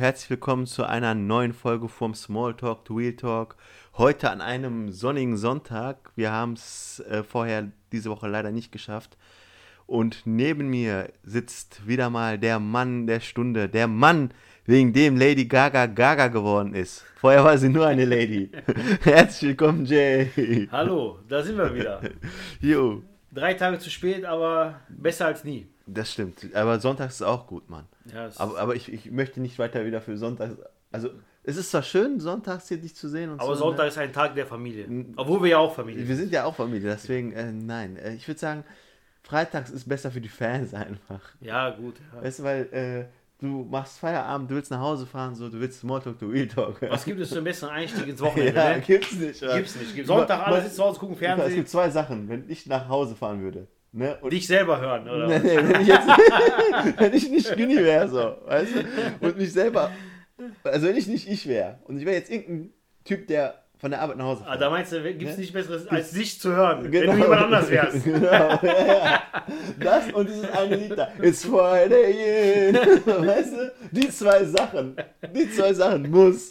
herzlich willkommen zu einer neuen Folge vom Small Talk to Real Talk. Heute an einem sonnigen Sonntag. Wir haben es äh, vorher diese Woche leider nicht geschafft. Und neben mir sitzt wieder mal der Mann der Stunde, der Mann, wegen dem Lady Gaga Gaga geworden ist. Vorher war sie nur eine Lady. herzlich willkommen, Jay. Hallo, da sind wir wieder. Jo, Drei Tage zu spät, aber besser als nie. das stimmt. Aber Sonntags ist auch gut, Mann. Ja, es- Aber, aber ich, ich möchte nicht weiter wieder für Sonntags. Also, es ist zwar schön, Sonntags hier dich zu sehen und aber so. Sonntag ne? ist ein Tag der Familie. Obwohl wir ja auch Familie Wir sind. sind ja auch Familie, deswegen, äh, nein. Äh, ich würde sagen, Freitags ist besser für die Fans einfach. Ja, gut. Ja. Weißt du, weil äh, du machst Feierabend, du willst nach Hause fahren, so, du willst Smalltalk to Real Talk. Was gibt es für einen besseren Einstieg ins Wochenende? ja, ne? gibt's nicht. Gibt's nicht. Gibt Sonntag, alle sitzen zu Hause, gucken Es Fernsehen. gibt zwei Sachen, wenn ich nach Hause fahren würde. Ne? Und Dich selber hören, oder? Nee, nee, wenn ich jetzt, wenn ich nicht Günni wäre, so, weißt du, und mich selber, also wenn ich nicht ich wäre, und ich wäre jetzt irgendein Typ, der von der Arbeit nach Hause Ah, fährt. da meinst du, gibt es nichts Besseres, als dich zu hören, Genau. wenn du jemand anders wärst. genau, ja, ja. Das und dieses eine Lied da, It's Friday, in. weißt du, die zwei Sachen, die zwei Sachen muss.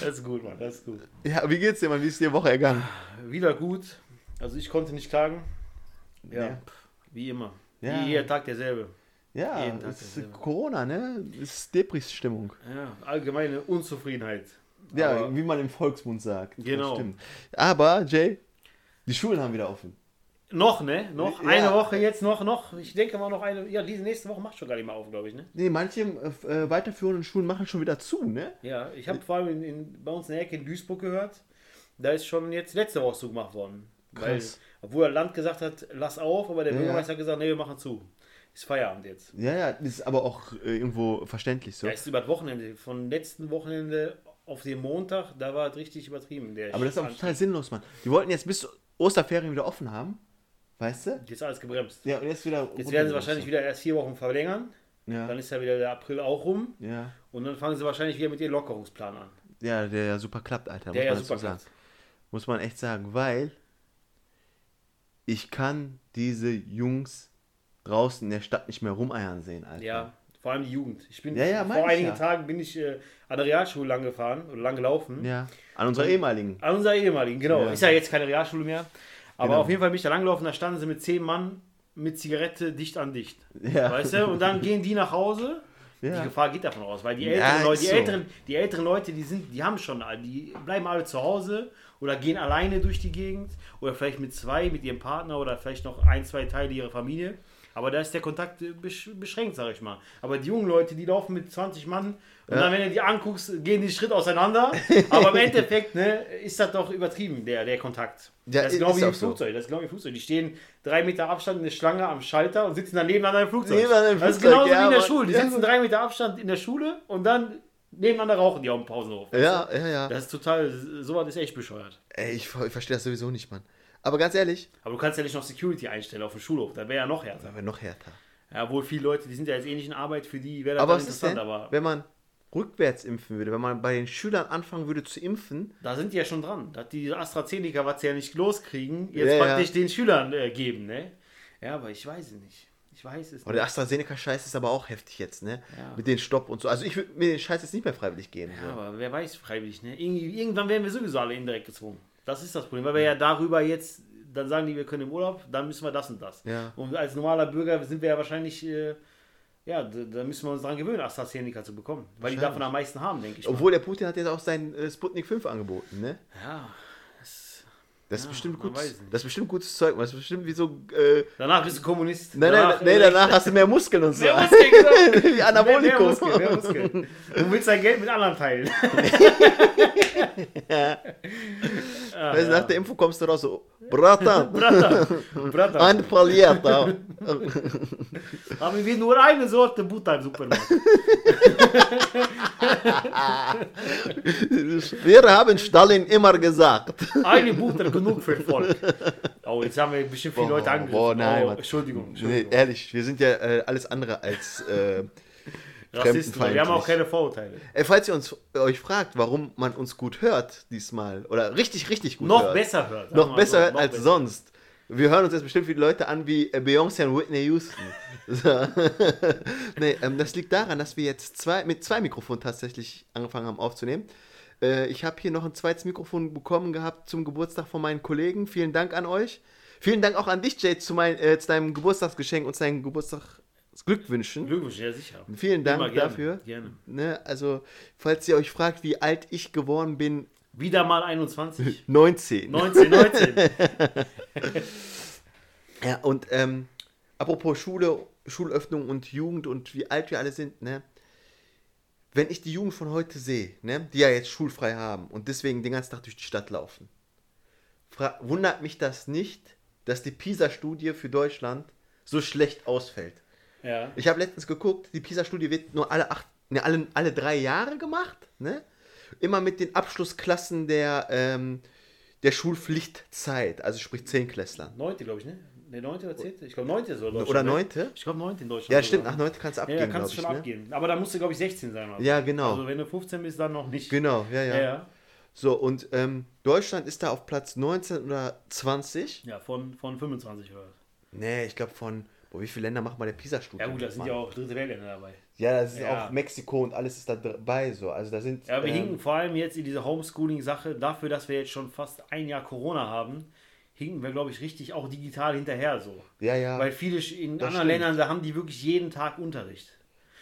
Das ist gut, Mann, das ist gut. Ja, wie geht's dir, Mann, wie ist die Woche ergangen? Wieder gut. Also ich konnte nicht klagen. Ja, Ja. wie immer. Ja. Wie jeder Tag derselbe. Ja, Jeden Tag ist dasselbe. Corona, ne, ist Depris-Stimmung. Ja, allgemeine Unzufriedenheit. Ja, Aber- wie man im Volksmund sagt. Genau. stimmt. Aber, Jay, die Schulen haben wieder offen. Noch, ne? Noch Ja. eine Woche jetzt, noch, noch. Ich denke mal noch eine. Ja, diese nächste Woche macht schon gar nicht mehr auf, glaube ich, ne? Nee, manche äh, weiterführenden Schulen machen schon wieder zu, ne? Ja, ich habe vor allem in, in, bei uns in der Ecke in Duisburg gehört, da ist schon jetzt letzte Woche zugemacht worden. Weil, obwohl das Land gesagt hat, lass auf, aber der Ja, Bürgermeister hat gesagt, nee, wir machen zu. Ist Feierabend jetzt. Ja, ja, das ist aber auch äh, irgendwo verständlich so. Ja, ist über das Wochenende, von letzten Wochenende auf den Montag, da war es richtig übertrieben. Der Aber das ist auch total sinnlos, Mann. Die wollten jetzt bis Osterferien wieder offen haben, weißt du? Jetzt alles gebremst. Ja, und jetzt wieder. Jetzt werden sie wahrscheinlich wieder erst vier Wochen verlängern. Dann Ja, ist ja wieder der April auch rum. ja. Und dann fangen sie wahrscheinlich wieder mit ihrem Lockerungsplan an. Ja, der ja super klappt, Alter. Der muss ja super klappt. Muss man echt sagen, weil ich kann diese Jungs draußen in der Stadt nicht mehr rumeiern sehen, Alter. Ja, vor allem die Jugend. Ich bin Ja, ja, vor einigen ja. Tagen bin ich äh, an der Realschule lang gefahren oder lang gelaufen. Ja. An unserer ehemaligen. An unserer ehemaligen, genau. Ist ja jetzt keine Realschule mehr. Aber Genau. auf jeden Fall bin ich da langgelaufen, da standen sie mit zehn Mann mit Zigarette dicht an dicht. Ja. Weißt du? Und dann gehen die nach Hause. Ja. Die Gefahr geht davon aus, weil die Ja, älteren, Leute, ist die, so. älteren, die älteren Leute, die sind, die haben schon, die bleiben alle zu Hause oder gehen alleine durch die Gegend oder vielleicht mit zwei, mit ihrem Partner oder vielleicht noch ein, zwei Teile ihrer Familie. Aber da ist der Kontakt besch beschränkt, sag ich mal. Aber die jungen Leute, die laufen mit 20 Mann und dann, wenn du die anguckst, gehen die Schritt auseinander. Aber im Endeffekt ne, ist das doch übertrieben, der, der Kontakt. Ja, das ist ist genau wie auch im so. Flugzeug. Das ist genau wie im Flugzeug. Die stehen drei Meter Abstand in der Schlange am Schalter und sitzen dann nebeneinander im Flugzeug. Nebeneinander im das ist Flugzeug, genauso ja, wie in der Schule. Die sitzen drei Meter Abstand in der Schule und dann nebeneinander rauchen die auf dem Pausenhof. Ja, ja, ja. Das ist total, sowas ist echt bescheuert. Ey, ich, ich verstehe das sowieso nicht, Mann. Aber ganz ehrlich, Aber du kannst ja nicht noch Security einstellen auf dem Schulhof. Das wäre ja noch härter. das wäre noch härter. Ja, wohl viele Leute, die sind ja jetzt ähnlich in Arbeit, für die wäre das Aber was ist interessant. denn, Aber wenn man rückwärts impfen würde, wenn man bei den Schülern anfangen würde zu impfen? da sind die ja schon dran. Dass die AstraZeneca, was sie ja nicht loskriegen, jetzt Ja, ja. praktisch den Schülern äh, geben. Ne? Ja, aber ich weiß es nicht. Ich weiß es Aber nicht. der AstraZeneca-Scheiß ist aber auch heftig jetzt, ne? Ja. Mit den Stopp und so. Also ich würde mir den Scheiß jetzt nicht mehr freiwillig geben. Ja, So. aber wer weiß freiwillig, ne? Irgendwann werden wir sowieso alle indirekt gezwungen. Das ist das Problem, weil wir ja darüber jetzt, dann sagen die, wir können im Urlaub, dann müssen wir das und das. Ja. Und als normaler Bürger sind wir ja wahrscheinlich, äh, ja, da, da müssen wir uns dran gewöhnen, AstraZeneca zu bekommen. Weil die davon am meisten haben, denke ich. mal. Obwohl der Putin hat jetzt auch sein äh, Sputnik 5 angeboten, ne? Ja, das, Das ist Ja, bestimmt man gut. weiß nicht. Das ist bestimmt gutes Zeug. Das ist bestimmt wie so. Äh, danach bist du Kommunist. nein, nein, danach, nein, danach hast du mehr Muskeln und so. Mehr Muskeln, genau. wie Mehr, mehr Anabolikum. Muskeln, mehr Muskeln. Du willst dein Geld mit anderen teilen. Weißt du, nach der Info kommst du raus so, Bratan, Brata, Brata. ein Pagliata. Haben wir nur eine Sorte Butter im Supermarkt. Wir haben Stalin immer gesagt. Eine Butter genug für Volk. Oh, jetzt haben wir bestimmt viele Leute angegriffen. boah, nein, oh, Mann. Entschuldigung. Nee, Entschuldigung. ehrlich, wir sind ja äh, alles andere als äh, Rassisten, wir haben auch fremdenfeindlich. keine Vorurteile. Ey, falls ihr uns, euch fragt, warum man uns gut hört diesmal, oder richtig, richtig gut Noch hört, besser hört. noch besser so, hört noch als besser. sonst, Wir hören uns jetzt bestimmt viele Leute an wie äh, Beyoncé und Whitney Houston. So. nee, ähm, das liegt daran, dass wir jetzt zwei, mit zwei Mikrofonen tatsächlich angefangen haben aufzunehmen. Äh, ich habe hier noch ein zweites Mikrofon bekommen gehabt zum Geburtstag von meinen Kollegen. Vielen Dank an euch. Vielen Dank auch an dich, Jade, zu, mein, äh, zu deinem Geburtstagsgeschenk und seinen Geburtstagsglückwünschen. Glückwunsch, ja sicher. Vielen Dank gerne, dafür. Gerne. Ne, also, falls ihr euch fragt, wie alt ich geworden bin, Wieder mal 21. 19. 19, 19. Ja, und ähm, apropos Schule, Schulöffnung und Jugend und wie alt wir alle sind, ne? Wenn ich die Jugend von heute sehe, ne, die ja jetzt schulfrei haben und deswegen den ganzen Tag durch die Stadt laufen, wundert mich das nicht, dass die PISA-Studie für Deutschland so schlecht ausfällt. Ja. Ich habe letztens geguckt, die PISA-Studie wird nur alle acht, ne, alle, alle drei Jahre gemacht, ne? Immer mit den Abschlussklassen der, ähm, der Schulpflichtzeit, also sprich Zehnklässlern. Neunte, glaube ich, ne? Ne, neunte oder zehnte? Ich glaube, neunte soll Deutschland. Oder ne? neunte? Ich glaube, neunte in Deutschland. Ja, stimmt, nach neunte kannst du Ja, abgehen, ja, kannst ich. du schon Ne? abgehen. Aber da musst du, glaube ich, 16 sein. Oder so. Ja, genau. Also, wenn du 15 bist, dann noch nicht. Genau, ja, ja. Ja, ja. So, und ähm, Deutschland ist da auf Platz 19 oder 20. Ja, von, von 25 oder was. Nee, ich glaube von, boah, wie viele Länder macht mal der PISA-Studie? Ja, gut, da sind ja auch dritte Weltländer dabei. Ja, das ist Ja. auch Mexiko und alles ist da dabei, so. Also da sind. Ja, wir ähm, hinken vor allem jetzt in dieser Homeschooling-Sache dafür, dass wir jetzt schon fast ein Jahr Corona haben, hinken wir, glaube ich, richtig auch digital hinterher so. Ja, ja, Weil viele in anderen stimmt. Ländern, da haben die wirklich jeden Tag Unterricht.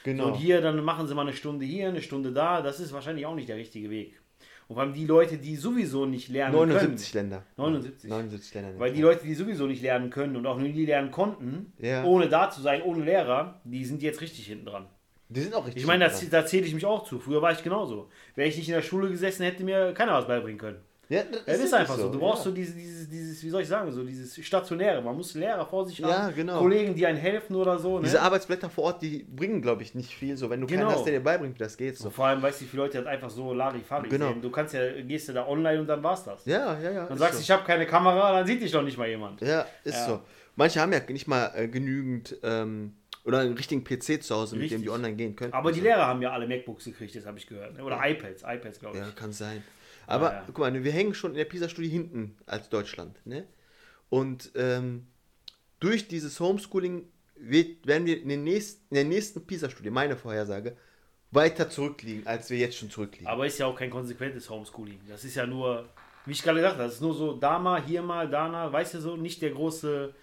genau. So, und hier, dann machen sie mal eine Stunde hier, eine Stunde da. Das ist wahrscheinlich auch nicht der richtige Weg. Und vor allem die Leute, die sowieso nicht lernen 79 können. Länder. 79. 79 Länder. Weil die Leute, die sowieso nicht lernen können und auch nie lernen konnten, Ja. ohne da zu sein, ohne Lehrer, die sind jetzt richtig hinten dran. die sind auch richtig. Ich meine, da, da zähle ich mich auch zu. Früher war ich genauso. Wäre ich nicht in der Schule gesessen, hätte mir keiner was beibringen können. Ja, das, Es ist wirklich einfach so. Du brauchst ja. so dieses, dieses, dieses, wie soll ich sagen, so dieses Stationäre. Man muss Lehrer vor sich haben, Ja, genau. Kollegen, die einem helfen oder so. Ne? Diese Arbeitsblätter vor Ort, die bringen, glaube ich, nicht viel. So, wenn du Genau. keinen hast, der dir beibringt, wie das geht. so, So. vor allem, weißt du, viele Leute das einfach so Larifari Genau. sehen. Du kannst ja, gehst du da online und dann war's das. Ja, ja, ja. Dann ist sagst du, so. ich habe keine Kamera, dann sieht dich doch nicht mal jemand. Ja, ist Ja. so. Manche haben ja nicht mal äh, genügend ähm, oder einen richtigen PC zu Hause, mit dem die Richtig. online gehen können. Aber die Lehrer haben ja alle MacBooks gekriegt, das habe ich gehört. ne? Oder iPads, iPads, glaube ich. Ja, kann sein. Aber ja. guck mal, wir hängen schon in der PISA-Studie hinten als Deutschland. Ne? Und ähm, durch dieses Homeschooling wird, werden wir in, den nächsten, in der nächsten PISA-Studie, meine Vorhersage, weiter zurückliegen, als wir jetzt schon zurückliegen. Aber ist ja auch kein konsequentes Homeschooling. Das ist ja nur, wie ich gerade gesagt habe, das ist nur so da mal, hier mal, da mal, weißt du so, nicht der große.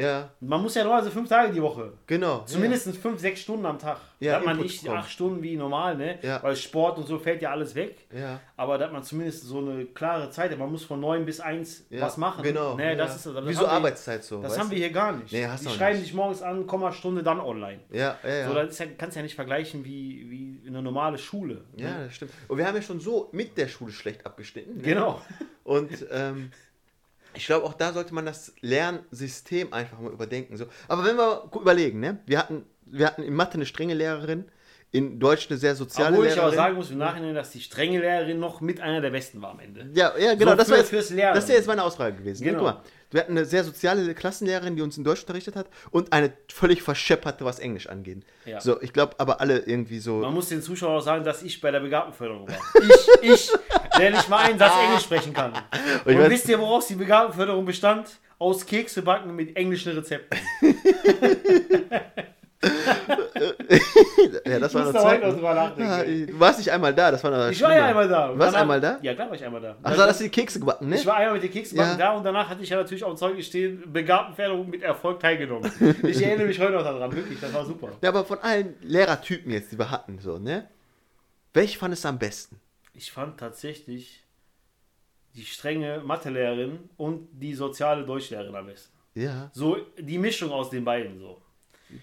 Ja, Man muss ja nur also fünf Tage die Woche. genau. Zumindest fünf, sechs Stunden am Tag. Ja, da hat man Input nicht bekommen. acht Stunden wie normal, ne? Ja. Weil Sport und so fällt ja alles weg. Ja, ja. Aber da hat man zumindest so eine klare Zeit. Man muss von neun bis eins Ja, was machen. Genau. Ne, ja. das ist, das Wie so wir- Arbeitszeit so. Das haben wir hier gar nicht. Nee, hast die schreiben dich morgens an, Kommastunde, dann online. Ja, ja, ja. So, das ist ja, kannst du ja nicht vergleichen wie, wie eine normale Schule. ne? ja, das stimmt. Und wir haben ja schon so mit der Schule schlecht abgeschnitten. Ne? Genau. Und ähm, ich glaube, auch da sollte man das Lernsystem einfach mal überdenken. So. Aber wenn wir überlegen, ne? wir, hatten, wir hatten in Mathe eine strenge Lehrerin, in Deutsch eine sehr soziale Obwohl ich aber Lehrerin. sagen muss im Nachhinein, dass die strenge Lehrerin noch mit einer der besten war am Ende. ja, ja, genau, So das, für- war jetzt, fürs Lernen. das wäre jetzt meine Ausfrage gewesen. Ne? Genau. Mal, wir hatten eine sehr soziale Klassenlehrerin, die uns in Deutsch unterrichtet hat und eine völlig verschepperte, was Englisch angeht. Ja. So, ich glaube aber alle irgendwie so. Man muss den Zuschauern auch sagen, dass ich bei der Begabtenförderung war. Ich, ich, der nicht mal einen Satz Englisch sprechen kann. Und, weiß- wisst ihr, woraus die Begabtenförderung bestand? Aus Kekse backen mit englischen Rezepten. ja, das war Zeit. noch nachdenken. Ja, du warst nicht einmal da, das war noch Ich war ja einmal da. Du Und warst danach- einmal da? Ja, klar war ich einmal da. Ach, da hast du die Kekse gebacken, ne? Ich war einmal mit den Keksbacken Ja. da und danach hatte ich ja natürlich dem Zeugnis stehen, Begabtenförderung mit Erfolg teilgenommen. Ich erinnere mich heute noch daran, wirklich, das war super. Ja, aber von allen Lehrertypen jetzt, die wir hatten, so, ne? Welch fandest du am besten? Ich fand tatsächlich die strenge Mathelehrerin und die soziale Deutschlehrerin am besten. Ja, So die Mischung aus den beiden so.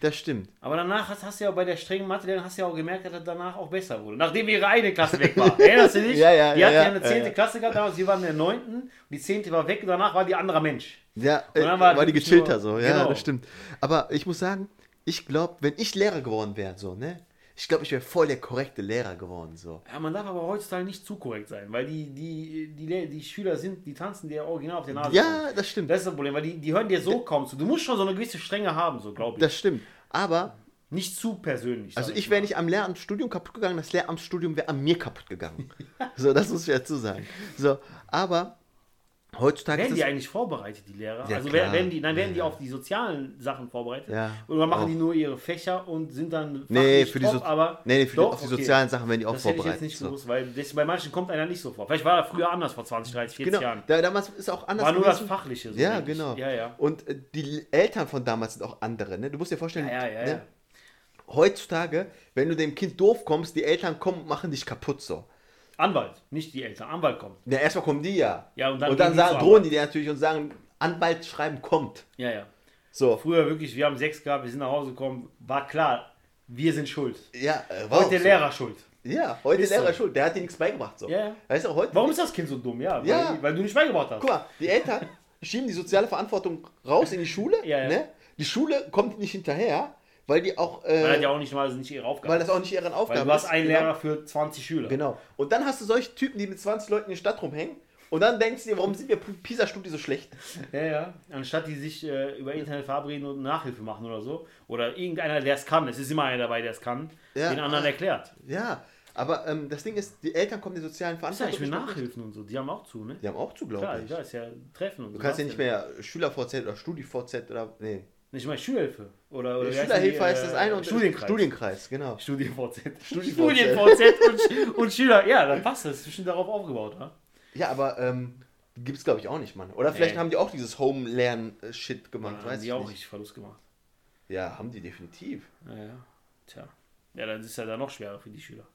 das stimmt. Aber danach hast, hast du ja bei der strengen Mathelehrerin hast du ja auch gemerkt, dass das danach auch besser wurde. Nachdem ihre eine Klasse weg war. Erinnerst du dich? Ja, ja, Die ja, hat ja, ja eine 10. ja. Klasse gehabt, damals, sie waren in der 9. Die 10. war weg und danach war die anderer Mensch. Ja, Und äh, dann war, war die gechillter nur- so, ja, genau. das stimmt. Aber ich muss sagen, ich glaube, wenn ich Lehrer geworden wäre, so, ne? Ich glaube, ich wäre voll der korrekte Lehrer geworden, so. Ja, man darf aber heutzutage nicht zu korrekt sein, weil die, die, die, die Schüler sind, die tanzen dir original auf der Nase. Ja, das stimmt. Das ist das Problem, weil die, die hören dir so kaum zu. Du musst schon so eine gewisse Strenge haben, so glaube ich. Das stimmt. Aber, nicht zu persönlich. also ich wäre nicht am Lehramtsstudium kaputt gegangen, das Lehramtsstudium wäre an mir kaputt gegangen. so, das muss ich dazu sagen. So, aber Heutzutage Werden die das, eigentlich vorbereitet, die Lehrer? Ja, also klar. werden die, nein, werden Ja, die auf die sozialen Sachen vorbereitet? Ja, Oder machen auch. die nur ihre Fächer und sind dann Nee, für die, top, so aber nee, nee, für Doch, die, auf die okay. sozialen Sachen werden die auch das hätte ich vorbereitet. jetzt nicht so. gewusst, weil das, bei manchen kommt einer nicht so vor. Vielleicht war er früher anders vor 20, 30, 40 Genau, Jahren. da, damals ist auch anders War nur das gewesen. Fachliche. So ja, genau. Ja, ja. Und äh, die Eltern von damals sind auch andere. Ne? Du musst dir vorstellen, Ja, ja, ne? ja. heutzutage, wenn du dem Kind doof kommst, die Eltern kommen und machen dich kaputt so. Anwalt, nicht die Eltern. Anwalt kommt. Ja, erstmal kommen die ja. Ja, und dann und dann die sagen, drohen die dir natürlich und sagen, Anwalt schreiben kommt. Ja, ja. So. Früher wirklich, wir haben sechs gehabt, wir sind nach Hause gekommen, war klar, wir sind schuld. Ja, äh, war Heute der so. Lehrer schuld. Ja, heute Ist der Lehrer so. schuld. Der hat dir nichts beigebracht. So. Ja, ja. Weißt du, heute. Warum ist das Kind so dumm? Ja, weil, Ja. weil du nicht beigebracht hast. Guck mal, die Eltern schieben die soziale Verantwortung raus in die Schule. Ja, ja. Ne? Die Schule kommt nicht hinterher, weil die auch. Äh, Weil das ja auch nicht mal nicht ihre Aufgabe weil das auch nicht ihre Aufgabe Weil du hast ist. einen Genau. Lehrer für 20 Schüler. Genau. Und dann hast du solche Typen, die mit 20 Leuten in der Stadt rumhängen. Und dann denkst du dir, warum sind wir PISA-Studie so schlecht? Ja, ja. Anstatt die sich äh, über Internet verabreden und Nachhilfe machen oder so. Oder irgendeiner, der es kann. Es ist immer einer dabei, der es kann. Ja. Den anderen erklärt. Ja, aber ähm, das Ding ist, die Eltern kommen der sozialen Verantwortung. mit nicht nach. Nachhilfen und so? Die haben auch zu, ne? Die haben auch zu, glaube ich. ja, ist ja Treffen und so. Du kannst ja nicht mehr Schüler-VZ oder Studi-VZ oder. Nee. Nicht mal Schulhilfe. Oder, oder Schülerhilfe die, heißt äh, das eine und Studienkreis. Studienkreis, genau. Studien-VZ. Studien-VZ. Und, und Schüler. Ja, dann passt das. Ist bestimmt darauf aufgebaut, wa? Ja, aber ähm, gibt es, glaube ich, auch nicht, Mann. Oder vielleicht Nee. haben die auch dieses Home-Lernen-Shit gemacht, Ja, haben weiß die ich auch nicht. richtig Verlust gemacht. Ja, haben die definitiv. Ja, ja. Tja. Ja, dann ist ja dann noch schwerer für die Schüler.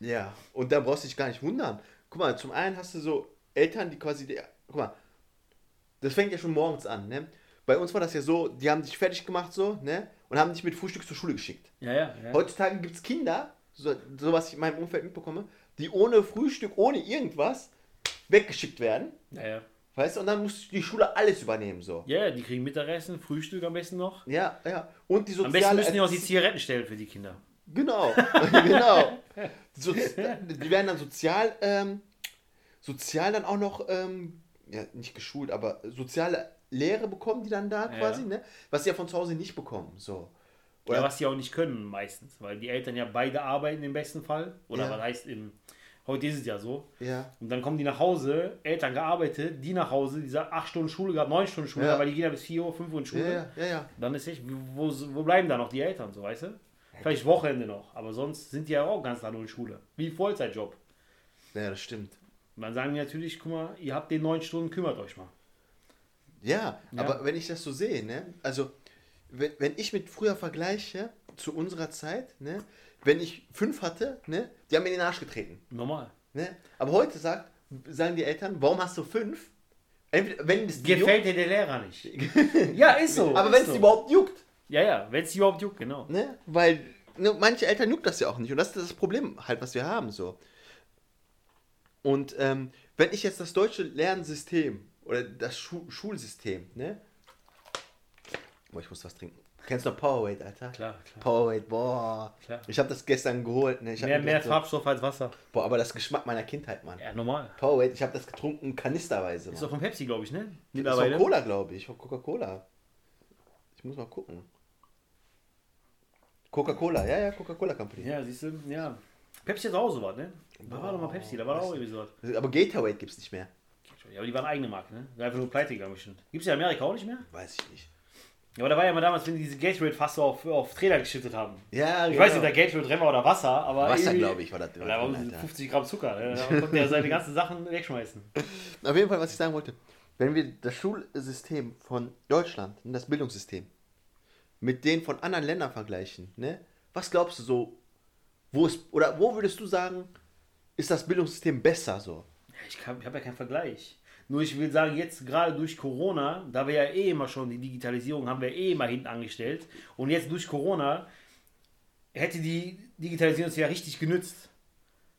Ja, und da brauchst du dich gar nicht wundern. Guck mal, zum einen hast du so Eltern, die quasi, die, guck mal, das fängt ja schon morgens an, ne? Bei uns war das ja so, die haben dich fertig gemacht so, ne? Und haben dich mit Frühstück zur Schule geschickt. Ja, ja. ja. Heutzutage gibt es Kinder, so, so was ich in meinem Umfeld mitbekomme, die ohne Frühstück, ohne irgendwas weggeschickt werden. ja, ja. Weißt du, und dann muss die Schule alles übernehmen, so. Ja, die kriegen Mittagessen, Frühstück am besten noch. Ja, ja. Und die soziale Am besten müssen die auch die Zigaretten stellen für die Kinder. Genau, genau. So, die werden dann sozial, ähm, sozial dann auch noch, ähm, ja, nicht geschult, aber soziale Lehre bekommen die dann da Ja. quasi, ne? Was sie ja von zu Hause nicht bekommen, so. Oder Ja, was die auch nicht können meistens, weil die Eltern ja beide arbeiten im besten Fall. Oder Ja. was heißt im. Heute ist es ja so. ja, Und dann kommen die nach Hause, Eltern gearbeitet, die nach Hause, die sagt 8 Stunden Schule gehabt, 9 Stunden Schule, Ja. weil die gehen ja bis 4 Uhr, 5 Uhr in Schule. ja, ja, ja. Dann ist echt, wo, wo bleiben da noch die Eltern, so weißt du? Vielleicht Wochenende noch, aber sonst sind die ja auch ganz Tag nur in Schule. Wie Vollzeitjob. Ja, das stimmt. Und dann sagen die natürlich, guck mal, ihr habt den 9 Stunden, kümmert euch mal. Ja, Ja. aber wenn ich das so sehe, ne, also wenn, wenn ich mit früher vergleiche, zu unserer Zeit, ne, wenn ich fünf hatte, ne, die haben mir in den Arsch getreten. Normal. Ne? Aber heute sagt, sagen die Eltern, warum hast du fünf? Entweder, wenn es Gefällt dir der Lehrer nicht. ja, ist so. aber wenn es so. überhaupt juckt, Ja, ja, wenn es überhaupt juckt, genau. ne, weil ne, manche Eltern juckt das ja auch nicht und das ist das Problem halt, was wir haben so. Und ähm, wenn ich jetzt das deutsche Lernsystem oder das Schu Schulsystem, ne, boah, ich muss was trinken. Kennst du noch Powerade, Alter? Klar, klar. Powerade, boah. Klar. Ich habe das gestern geholt. Ne? Mehr, mehr so, Farbstoff als Wasser. Boah, aber das Geschmack meiner Kindheit, Mann. Ja, normal. Powerade, ich habe das getrunken kanisterweise. Ist Mann. doch von Pepsi, glaube ich, ne? Ist von Cola, glaube ich. Von Coca-Cola. Ich muss mal gucken. Coca-Cola, ja, ja, Coca-Cola Company. Ja, siehst du, ja. Pepsi hat auch sowas, ne? Da war doch mal Pepsi, da war doch auch irgendwie sowas. Aber Gatorade gibt es nicht mehr. Ja, aber die waren eigene Marke, ne? War Einfach nur pleite gegangen bestimmt. Gibt's ja in Amerika auch nicht mehr? Weiß ich nicht. Ja, aber da war ja mal damals, wenn die diese Gatorade-Fasse auf, auf Trainer geschüttet haben. Ja, Ich weiß nicht, ob der Gatorade drin war oder Wasser, aber. Wasser, glaube ich, war das. Da war drin, Alter. 50 Gramm Zucker, ne? Da konnte er seine ganzen Sachen wegschmeißen. Auf jeden Fall, was ich sagen wollte. Wenn wir das Schulsystem von Deutschland, das Bildungssystem, mit denen von anderen Ländern vergleichen, ne? Was glaubst du so, wo ist, oder wo würdest du sagen, ist das Bildungssystem besser so? Ich, habe ja keinen Vergleich. Nur ich will sagen, jetzt gerade durch Corona, da wir ja eh immer schon die Digitalisierung haben wir eh immer hinten angestellt. Und jetzt durch Corona hätte die Digitalisierung uns ja richtig genützt.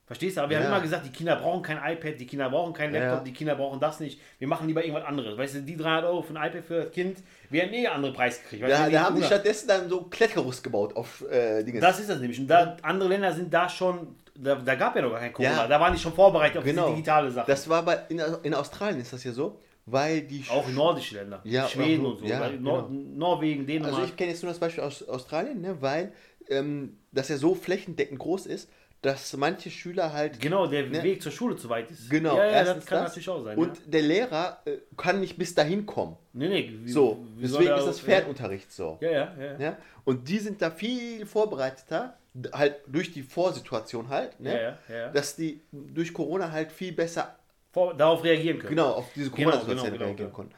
Verstehst du? Aber wir Ja. haben immer gesagt, die Kinder brauchen kein iPad, die Kinder brauchen keinen Laptop, Ja. die Kinder brauchen das nicht. Wir machen lieber irgendwas anderes. Weißt du, die 300 Euro für ein iPad für das Kind, wir hätten eh andere Preis gekriegt. Weißt Da, da haben die 100. stattdessen dann so Klettergerüst gebaut auf äh, Dinge. Das ist das nämlich. Und da, andere Länder sind da schon, da, da gab ja noch gar kein Corona. Ja. Da waren die schon vorbereitet auf Genau. diese digitale Sache. Das war bei, in, in Australien ist das ja so, weil die Auch in nordische Länder. Ja, Schweden und so. ja, Nor genau. Norwegen, Dänemark. Also ich kenne jetzt nur das Beispiel aus Australien, ne, weil ähm, das ja so flächendeckend groß ist, dass manche Schüler halt. Genau, der Ne? Weg zur Schule zu weit ist. Genau, ja, ja, das kann das. natürlich auch sein. Und ja. der Lehrer äh, kann nicht bis dahin kommen. Nee, nee, wie, So, wie deswegen ist das Fernunterricht so. Ja, ja, ja. Ja? Und die sind da viel vorbereiteter, halt durch die Vorsituation halt, ne? Ja, ja, dass die durch Corona halt viel besser Vor, darauf reagieren können. genau auf diese Genau, Corona-Situation genau, genau, reagieren genau. konnten.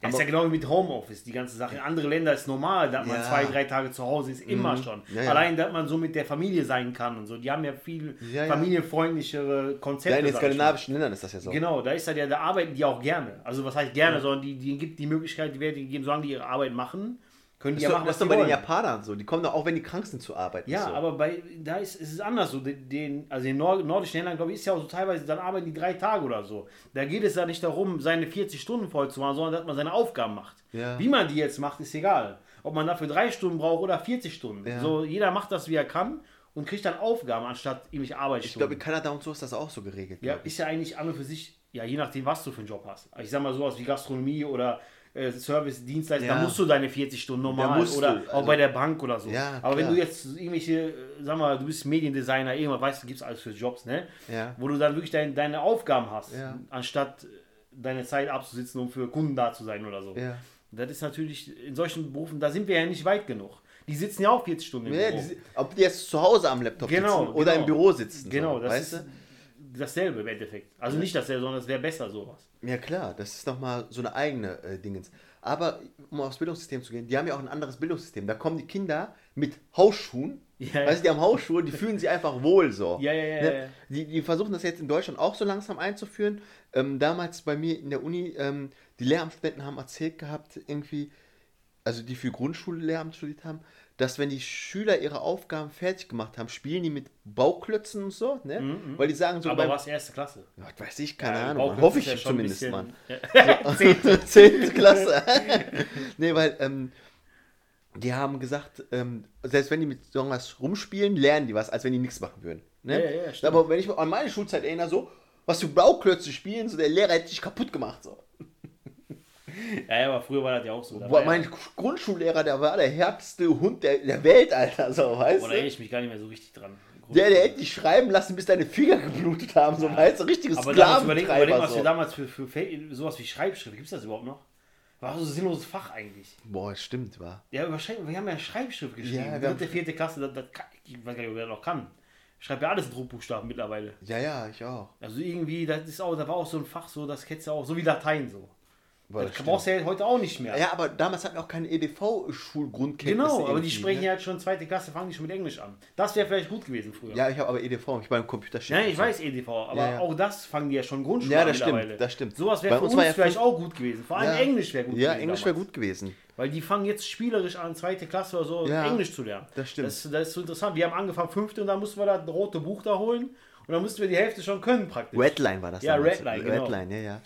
Das ist ja genau wie mit Homeoffice, die ganze Sache. In anderen Ländern ist normal, dass man Ja. zwei, drei Tage zu Hause ist, immer schon. Ja, ja. Allein, dass man so mit der Familie sein kann und so. Die haben ja viel familienfreundlichere Konzepte. Ja, in den skandinavischen Ländern ist das ja so. Genau, da ist halt ja, da arbeiten die auch gerne. Also was heißt gerne, sondern die, die gibt die Möglichkeit, die werden gegeben, solange die ihre Arbeit machen, können die Das, ja machen, das was ist doch bei den wollen. Japanern so. Die kommen doch auch, wenn die krank sind, zu arbeiten. Ja, so. aber bei, da ist, ist es anders so. Den- Den, also in Nord nordischen Ländern, glaube ich, ist ja auch so teilweise, dann arbeiten die drei Tage oder so. Da geht es ja nicht darum, seine 40 Stunden voll zu machen, sondern dass man seine Aufgaben macht. Ja. Wie man die jetzt macht, ist egal. Ob man dafür drei Stunden braucht oder 40 Stunden. Ja. So, jeder macht das, wie er kann und kriegt dann Aufgaben anstatt irgendwelche ich glaube, Arbeitsstunden. in Kanada und so ist das auch so geregelt. Ja, ist ja eigentlich an und für sich, ja, je nachdem, was du für einen Job hast. Ich sag mal sowas wie Gastronomie oder äh, Service, Dienstleister, Ja. da musst du deine 40 Stunden normal oder du, auch also- bei der Bank oder so. Ja, Aber wenn du jetzt irgendwelche, äh, sag mal, du bist Mediendesigner, irgendwas, weißt du, gibt's alles für Jobs, ne? Ja. Wo du dann wirklich dein, deine Aufgaben hast, anstatt deine Zeit abzusitzen, um für Kunden da zu sein oder so. Ja. Das ist natürlich, in solchen Berufen, da sind wir ja nicht weit genug. Die sitzen ja auch 40 Stunden im Ja, Büro. die, ob die jetzt zu Hause am Laptop Genau, sitzen oder genau. im Büro sitzen. Genau, so, das weißt ist du? Dasselbe im Endeffekt. Also nicht dasselbe, sondern es wäre besser sowas. Ja klar, das ist nochmal so eine eigene äh, Dingens. Aber um aufs Bildungssystem zu gehen, die haben ja auch ein anderes Bildungssystem. Da kommen die Kinder mit Hausschuhen. Ja, weißt du, die haben Hausschuhe, die fühlen sich einfach wohl so. Ja, ja, ja, Ne? ja. Die, die versuchen das jetzt in Deutschland auch so langsam einzuführen. Ähm, damals bei mir in der Uni, ähm, die Lehramtsstudenten haben erzählt gehabt, irgendwie, also die für Grundschullehramt studiert haben, dass wenn die Schüler ihre Aufgaben fertig gemacht haben, spielen die mit Bauklötzen und so, ne? Weil die sagen so, Aber beim- was erste Klasse? Ja, weiß ich, keine Ja, Ahnung. Hoffe ich ja zumindest, bisschen- Mann. Ja. Zehnte. Zehnte Klasse. nee, weil ähm, die haben gesagt, ähm, selbst wenn die mit so was rumspielen, lernen die was, als wenn die nichts machen würden. Ne? Ja, ja, ja. Aber wenn ich an meine Schulzeit erinnere, so, was für Bauklötze spielen, so der Lehrer hätte dich kaputt gemacht. So. Ja, ja, aber früher war das ja auch so. Boah, mein ja, Grundschullehrer, der war der härteste Hund der, der Welt, Alter, so, weißt boah, da erinnere du? ich mich gar nicht mehr so richtig dran. Der, der hätte dich schreiben lassen, bis deine Finger geblutet haben, so, weißt du, richtiges aber damals überleg, überleg was wir So. damals für, für, sowas wie Schreibschrift, gibt es das überhaupt noch? War so ein sinnloses Fach eigentlich. Boah, stimmt, war. Ja, über wir haben ja Schreibschrift geschrieben. Ja, wir Dritte, vierte Klasse, das, das kann, ich weiß gar nicht, ob er das noch kann. Ich schreibe ja alles in Druckbuchstaben mittlerweile. Ja, ja, ich auch. Also irgendwie, das ist auch, da war auch so ein Fach so, das kennst du auch, so wie Latein so. Boah, das das brauchst du ja heute auch nicht mehr. Ja, aber damals hatten wir auch keine EDV-Schulgrundkenntnisse. genau, aber die sprechen ne? ja jetzt schon zweite Klasse, fangen die schon mit Englisch an. Das wäre vielleicht gut gewesen früher. Ja, ich habe aber EDV, ich war im Computership. Ja, ich weiß EDV, aber Ja, ja. auch das fangen die ja schon Grundschule Ja, an das stimmt, das stimmt. Sowas wäre für uns uns, ja vielleicht auch gut gewesen. Vor allem Ja. Englisch wäre gut Ja, gewesen. Englisch wäre gut gewesen. Weil die fangen jetzt spielerisch an, zweite Klasse oder so, Ja, Englisch zu lernen. das stimmt. Das, das ist so interessant. Wir haben angefangen fünfte und dann mussten wir das rote Buch da holen und dann mussten wir die Hälfte schon können praktisch. Redline war das Ja. Redline, genau. Redline, ja, ja.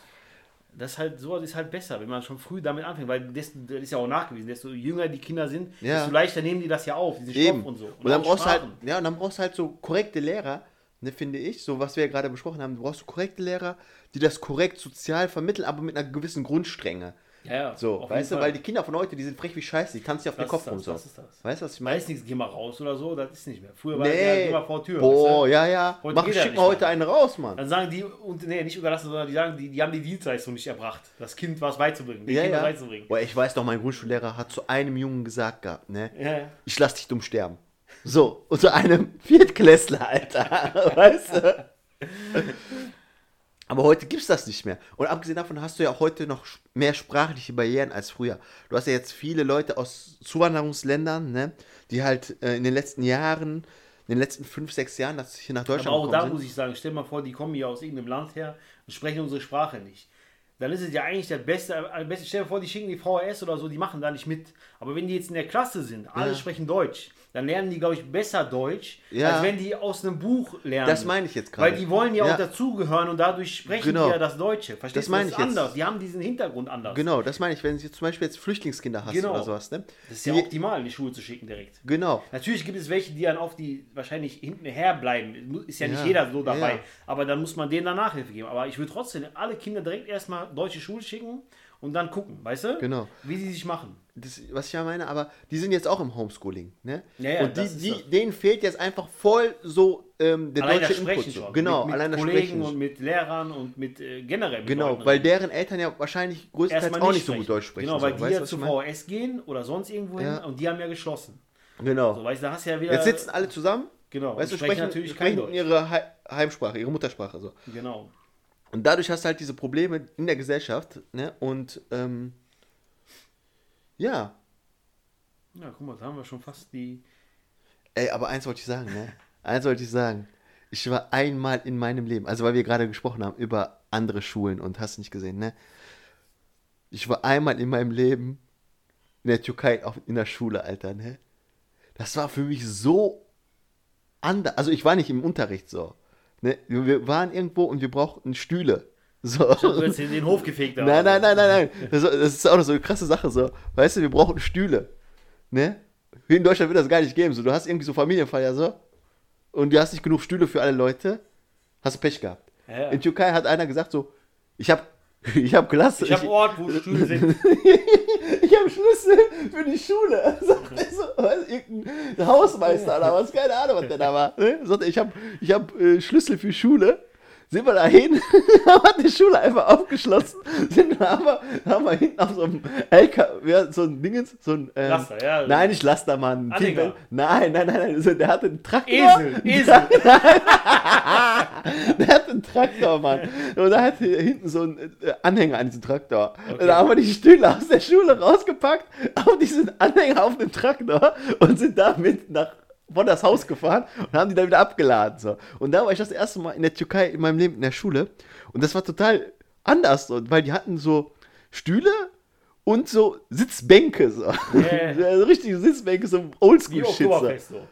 Das ist halt, sowas ist halt besser, wenn man schon früh damit anfängt, weil desto, das ist ja auch nachgewiesen, desto jünger die Kinder sind, Ja. desto leichter nehmen die das ja auf, diesen Eben. Stoff und so. Und, dann auch brauchst du halt, Sprachen. ja, und dann brauchst du halt so korrekte Lehrer, ne, finde ich, so was wir ja gerade besprochen haben, du brauchst korrekte Lehrer, die das korrekt sozial vermitteln, aber mit einer gewissen Grundstrenge. Ja, ja, So, weißt du, Fall. weil die Kinder von heute, die sind frech wie Scheiße, die tanzen dir auf den Das Kopf ist das, rum so. das ist das. Weißt du, was ich meine? ist nichts, geh mal raus oder so, das ist nicht mehr. Früher war das ja, Nee. geh vor Tür. Boah, weißt du? ja, ja. Heute Mach, schick mal heute einen raus, Mann. Dann sagen die, und nee, nicht überlassen, sondern die sagen, die, die haben die Dienstleistung nicht erbracht. Das Kind was beizubringen. Ja, ja. beizubringen. Boah, ich weiß noch, mein Grundschullehrer hat zu einem Jungen gesagt gehabt, ne? Ja, ja. Ich lass dich dumm sterben. So, und zu einem Viertklässler, Alter. weißt du? Aber heute gibt's das nicht mehr. Und abgesehen davon hast du ja auch heute noch mehr sprachliche Barrieren als früher. Du hast ja jetzt viele Leute aus Zuwanderungsländern, ne, die halt äh, in den letzten Jahren, in den letzten fünf, sechs Jahren, dass hier nach Deutschland Aber auch da gekommen muss sind. ich sagen, stell mal vor, die kommen hier aus irgendeinem Land her und sprechen unsere Sprache nicht. Dann ist es ja eigentlich das Beste, am besten stell dir vor, die schicken die VHS oder so, die machen da nicht mit. Aber wenn die jetzt in der Klasse sind, alle Ja. sprechen Deutsch, dann lernen die, glaube ich, besser Deutsch, Ja. als wenn die aus einem Buch lernen. Das meine ich jetzt gerade. Weil die wollen ja, Ja. auch dazugehören und dadurch sprechen Genau. die ja das Deutsche. Verstehst Das du? meine ich jetzt. anders. Die haben diesen Hintergrund anders. Genau, das meine ich, wenn du zum Beispiel jetzt Flüchtlingskinder hast Genau. oder sowas, ne? Das ist ja Die- optimal, in die Schule zu schicken direkt. Genau. Natürlich gibt es welche, die dann auf die wahrscheinlich hinten herbleiben. Ist ja nicht Ja, jeder so dabei. ja. Aber dann muss man denen dann Nachhilfe geben. Aber ich würde trotzdem alle Kinder direkt erstmal deutsche Schule schicken und dann gucken, weißt du? Genau. Wie sie sich machen. Das, was ich ja meine, aber die sind jetzt auch im Homeschooling, ne? Ja, ja, und die, die, denen fehlt jetzt einfach voll so ähm, der Allein das deutsche Sprechen Input. Schon. Genau, mit, mit allein das Kollegen Sprechen. und mit Lehrern und mit äh, generell mit Genau, Leuten weil deren Eltern ja wahrscheinlich größtenteils auch nicht so gut Deutsch sprechen. Genau, so. weil die Weißt ja zu? VHS gehen oder sonst irgendwo hin Ja. und die haben ja geschlossen. Genau. So, weißt da hast ja wieder. Jetzt sitzen alle zusammen, Genau, weißt du, sprechen sprechen, natürlich kein sprechen Deutsch. ihre Hei- Heimsprache, ihre Muttersprache. So. Genau. Und dadurch hast du halt diese Probleme in der Gesellschaft, ne? Und ähm, ja, Ja, guck mal, da haben wir schon fast die. ey, aber eins wollte ich sagen, ne? Eins wollte ich sagen. Ich war einmal in meinem Leben, also weil wir gerade gesprochen haben über andere Schulen und hast nicht gesehen, ne? Ich war einmal in meinem Leben in der Türkei auf, in der Schule, Alter, ne? Das war für mich so anders. Also ich war nicht im Unterricht so. Ne? Wir waren irgendwo und wir brauchten Stühle. So. Du hast den Hof gefegt. Nein, nein, nein, nein, nein. Das, ist auch noch so eine krasse Sache. So. Weißt du, wir brauchen Stühle. Ne? Hier in Deutschland wird das gar nicht geben. So, du hast irgendwie so Familienfeier so und du hast nicht genug Stühle für alle Leute. Hast du Pech gehabt. Ja. In Türkei hat einer gesagt so, ich habe ich hab Klasse. Ich habe Ort, wo Stühle sind. ich habe Schlüssel für die Schule. Sagt er so, was, irgendein Hausmeister oder was, keine Ahnung, was der da war. Ne? Sagt er, ich habe ich hab, äh, Schlüssel für Schule. Sind wir da hin, haben die Schule einfach aufgeschlossen, sind wir, haben wir hinten auf so einem LKW, ja, so ein Dingens, so ein, ähm, Laster, ja. Nein, nicht Laster, Mann. Nein, nein, nein, nein, so, der hatte einen Traktor. Esel, Esel. Der hat einen Traktor, Mann. Und da hat hier hinten so einen äh, Anhänger an diesem Traktor. Und da haben wir die Stühle aus der Schule rausgepackt, auf diesen Anhänger auf dem Traktor und sind damit nach vor das Haus gefahren und haben die dann wieder abgeladen. So. Und da war ich das erste Mal in der Türkei in meinem Leben in der Schule. Und das war total anders, so, weil die hatten so Stühle und so Sitzbänke. So. Yeah. so richtige Sitzbänke, so Oldschool-Shit. So. Oktoberfest so.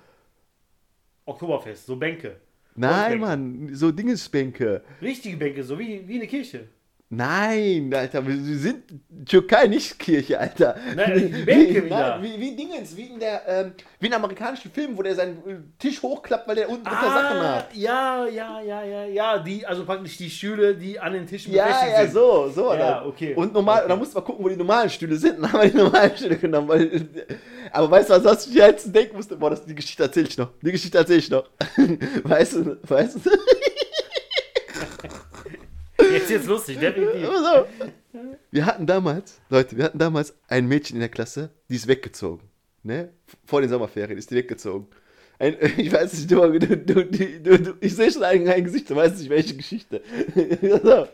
Oktoberfest, so Bänke. Nein. Mann, so Dingesbänke. Richtige Bänke, so wie, wie eine Kirche. Nein, Alter, wir sind Türkei, nicht Kirche, Alter. Nein, Bänke wie, nein, wie, wie Dingens, wie in der, ähm, wie in amerikanischen Filmen, wo der seinen äh, Tisch hochklappt, weil der unten drunter Sachen hat. Ah, ja, ja, ja, ja, ja, die, also praktisch die Stühle, die an den Tischen Ja, befestigt ja, sind. so, so. Ja, dann. okay. Und normal, Okay. da musst du mal gucken, wo die normalen Stühle sind. Dann haben wir die normalen Stühle genommen. Weil, aber weißt du, was was ich jetzt denken musste? Boah, das, die Geschichte erzähle ich noch. Die Geschichte erzähle ich noch. weißt du, weißt du? Jetzt jetzt lustig, definitiv. So. Wir hatten damals, Leute, wir hatten damals ein Mädchen in der Klasse, die ist weggezogen. Ne? Vor den Sommerferien ist die weggezogen. Ein, ich weiß nicht, du, du, du, ich sehe schon ein, ein Gesicht, du weißt nicht, welche Geschichte.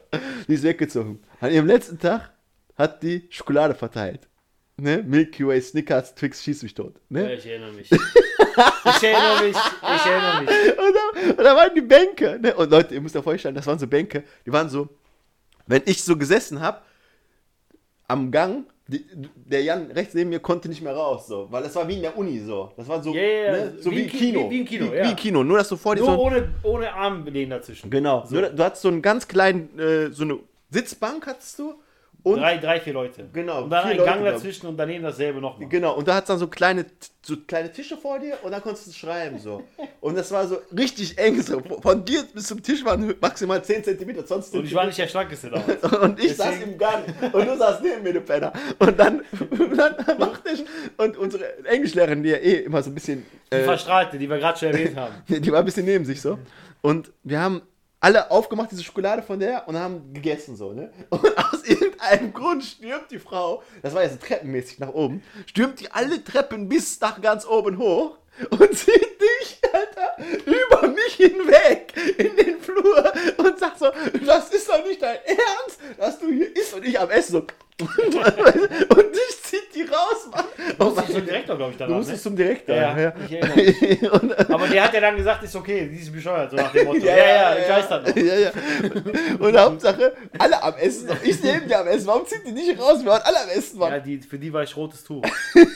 Die ist weggezogen. An ihrem letzten Tag hat die Schokolade verteilt. Ne? Milky Way, Snickers, Twix, schieß mich tot. Ja, Ne? ich erinnere mich. Ich erinnere mich, ich erinnere mich. Und da, und da waren die Bänke. Ne? Und Leute, ihr müsst euch vorstellen, das waren so Bänke, die waren so, wenn ich so gesessen habe, am Gang, die, der Jan rechts neben mir konnte nicht mehr raus, so, weil das war wie in der Uni so. Das war so, ja, ja. ne? so Wie wie, ein Ki- Kino. wie- wie ein Kino, wie, ja. wie Kino, nur dass du vor dir Nur so. ohne, ohne Armlehnen dazwischen. Genau, So. nur, du hattest so einen ganz kleinen, äh, so eine Sitzbank hattest du und Drei, drei, vier Leute. Genau, Und dann ein Leute, Gang glaub dazwischen und daneben dasselbe nochmal. Genau, und da hat es dann so kleine, so kleine Tische vor dir und dann konntest du schreiben so. Und das war so richtig eng. So. Von dir bis zum Tisch waren maximal 10 cm, sonst Und ich war nicht der Schlankeste damals. Und ich saß Deswegen- im Gang und du saßt neben mir, du Penner. Und dann, und dann machte ich, und unsere Englischlehrerin, die ja eh immer so ein bisschen, Die äh, Verstrahlte, die wir gerade schon erwähnt haben. die war ein bisschen neben sich so. Und wir haben alle aufgemacht, diese Schokolade von der, und haben gegessen so, ne? Und aus irgendeinem Grund stürmt die Frau, das war jetzt treppenmäßig nach oben, stürmt die alle Treppen bis nach ganz oben hoch und zieht dich, Alter, über mich hinweg in den Flur und sagt so, das ist doch nicht dein Ernst, dass du hier isst und ich am Essen so. und dich zieht die raus, Mann. Du musst ich, Du danach. musstest Ne? zum Direktor. Ja, ja. ich erinnere mich. und, Aber der hat ja dann gesagt, ist okay, die ist bescheuert, so nach dem Motto. Ja, ja, ich weiß das noch. Ja, ja. Und Hauptsache, alle am Essen. Ich neben dir am Essen. Warum zieht die nicht raus? Wir waren alle am Essen, Mann. Ja, die, für die war ich rotes Tuch.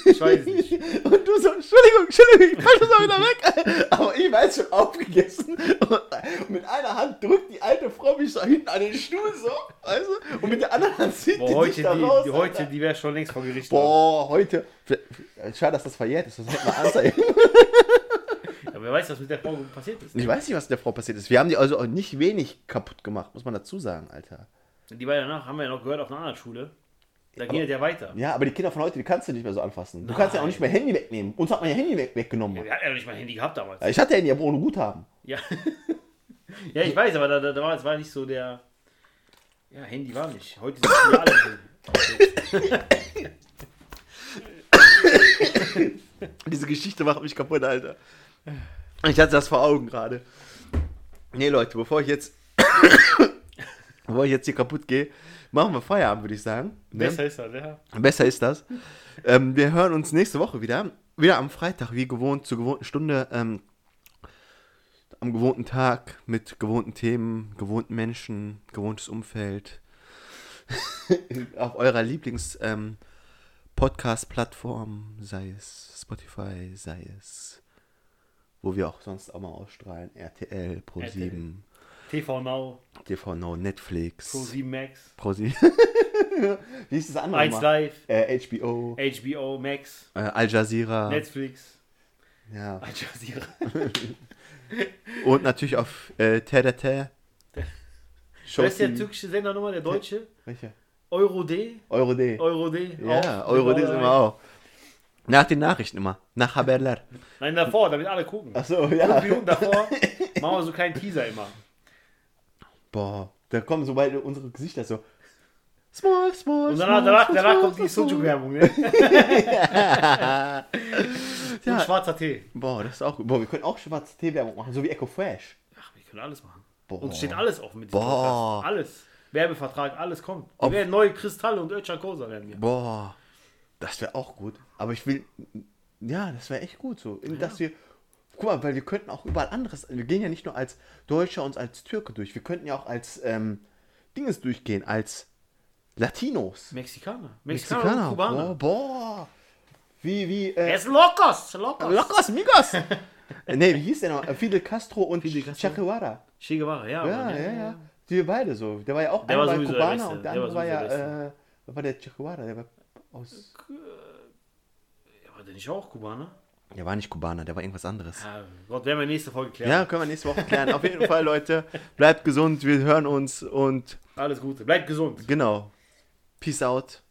Ich weiß nicht. Und du so, Entschuldigung, Entschuldigung, ich falle das mal wieder weg. Aber ich jetzt schon aufgegessen. Und mit einer Hand drückt die alte Frau mich so hinten an den Stuhl so, weißt du? Und mit der anderen Hand zieht Boah, die heute, dich da die, raus. die, heute, Alter. die wäre schon längst vor Gericht. Boah, heute. Schade, dass das verjährt ist. Das hätte man anzeigen. Ja, wer weiß, was mit der Frau passiert ist. Ich weiß nicht, was der Frau passiert ist. Wir haben die also auch nicht wenig kaputt gemacht, muss man dazu sagen, Alter. Die ja danach, haben wir ja noch gehört, auf einer anderen Schule. Da geht ja weiter. Ja, aber die Kinder von heute, die kannst du nicht mehr so anfassen. Du kannst ja auch nicht mehr Handy wegnehmen. Uns hat man ja Handy weg, weggenommen. Ja, wir hatten ja nicht mal Handy gehabt damals. Ja, Ich hatte Handy, aber ohne Guthaben. Ja. ja, ich weiß, aber da, da, da war, es war nicht so der. Ja, Handy war nicht. Heute sind wir alle. Diese Geschichte macht mich kaputt, Alter. Ich hatte das vor Augen gerade. Nee, Leute, bevor ich jetzt. bevor ich jetzt hier kaputt gehe, machen wir Feierabend, würde ich sagen. Ne? Besser ist das, ja. Besser ist das. ähm, wir hören uns nächste Woche wieder. Wieder am Freitag, wie gewohnt, zur gewohnten Stunde. Ähm, am gewohnten Tag mit gewohnten Themen, gewohnten Menschen, gewohntes Umfeld. Auf eurer Lieblings ähm, Podcast-Plattform, sei es Spotify, sei es wo wir auch sonst auch mal ausstrahlen, RTL, Pro7, TV Now, TV Now, Netflix, Pro 7 Max, Pro7. Wie ist das andere? 1 mal? Live, Äh, HBO, HBO Max, äh, Al Jazeera. Netflix, Ja. Al Jazeera. Und natürlich auf äh, TRT. Wer ist der türkische Sender nochmal, der deutsche? Welche? Euro D? Euro D. Euro D? Ja, auch. Euro D sind wir auch. Nach den Nachrichten immer. Nach Haberler. Nein, davor, damit alle gucken. Achso, Fünf ja. Minuten davor machen wir so keinen Teaser immer. Boah, da kommen so beide unsere Gesichter so. Small, small, Und danach, danach, danach kommt die Sujuk-Werbung, ne? Und Ja. schwarzer Tee. Boah, das ist auch gut. Boah, wir können auch schwarze Tee-Werbung machen, so wie Echo Fresh. Ach, wir können alles machen. Boah. Uns steht alles offen mit diesem Boah. Podcast. Alles. Werbevertrag, alles kommt. Wir Ob- werden neue Kristalle und Ötcher Kosa werden wir. Boah, das wäre auch gut. Aber ich will, ja, das wäre echt gut so. Dass wir, guck mal, weil wir könnten auch überall anderes, wir gehen ja nicht nur als Deutscher und als Türke durch, wir könnten ja auch als ähm, Dinges durchgehen, als Latinos. Mexikaner. Mexikaner, Mexikaner. und Kubaner. Boah, boah. Wie, wie, äh, Es locos, locos. Locos, Migos. Äh, nee, wie hieß der noch? Fidel Castro und Fidel Castro. Che Guevara. Che Guevara, ja. Ja, Mann, ja, ja. Die beide so. Der war ja auch Der einer war der Kubaner Beste. und der Der andere war war ja, der äh, war der Guevara? Der war aus. Ja, War der nicht auch Kubaner? Der war nicht Kubaner, der war irgendwas anderes. Ja, Gott, werden wir nächste Folge klären. Ja, können wir nächste Woche klären. Auf jeden Fall, Leute. Bleibt gesund, wir hören uns und Alles Gute. Bleibt gesund. genau. Peace out.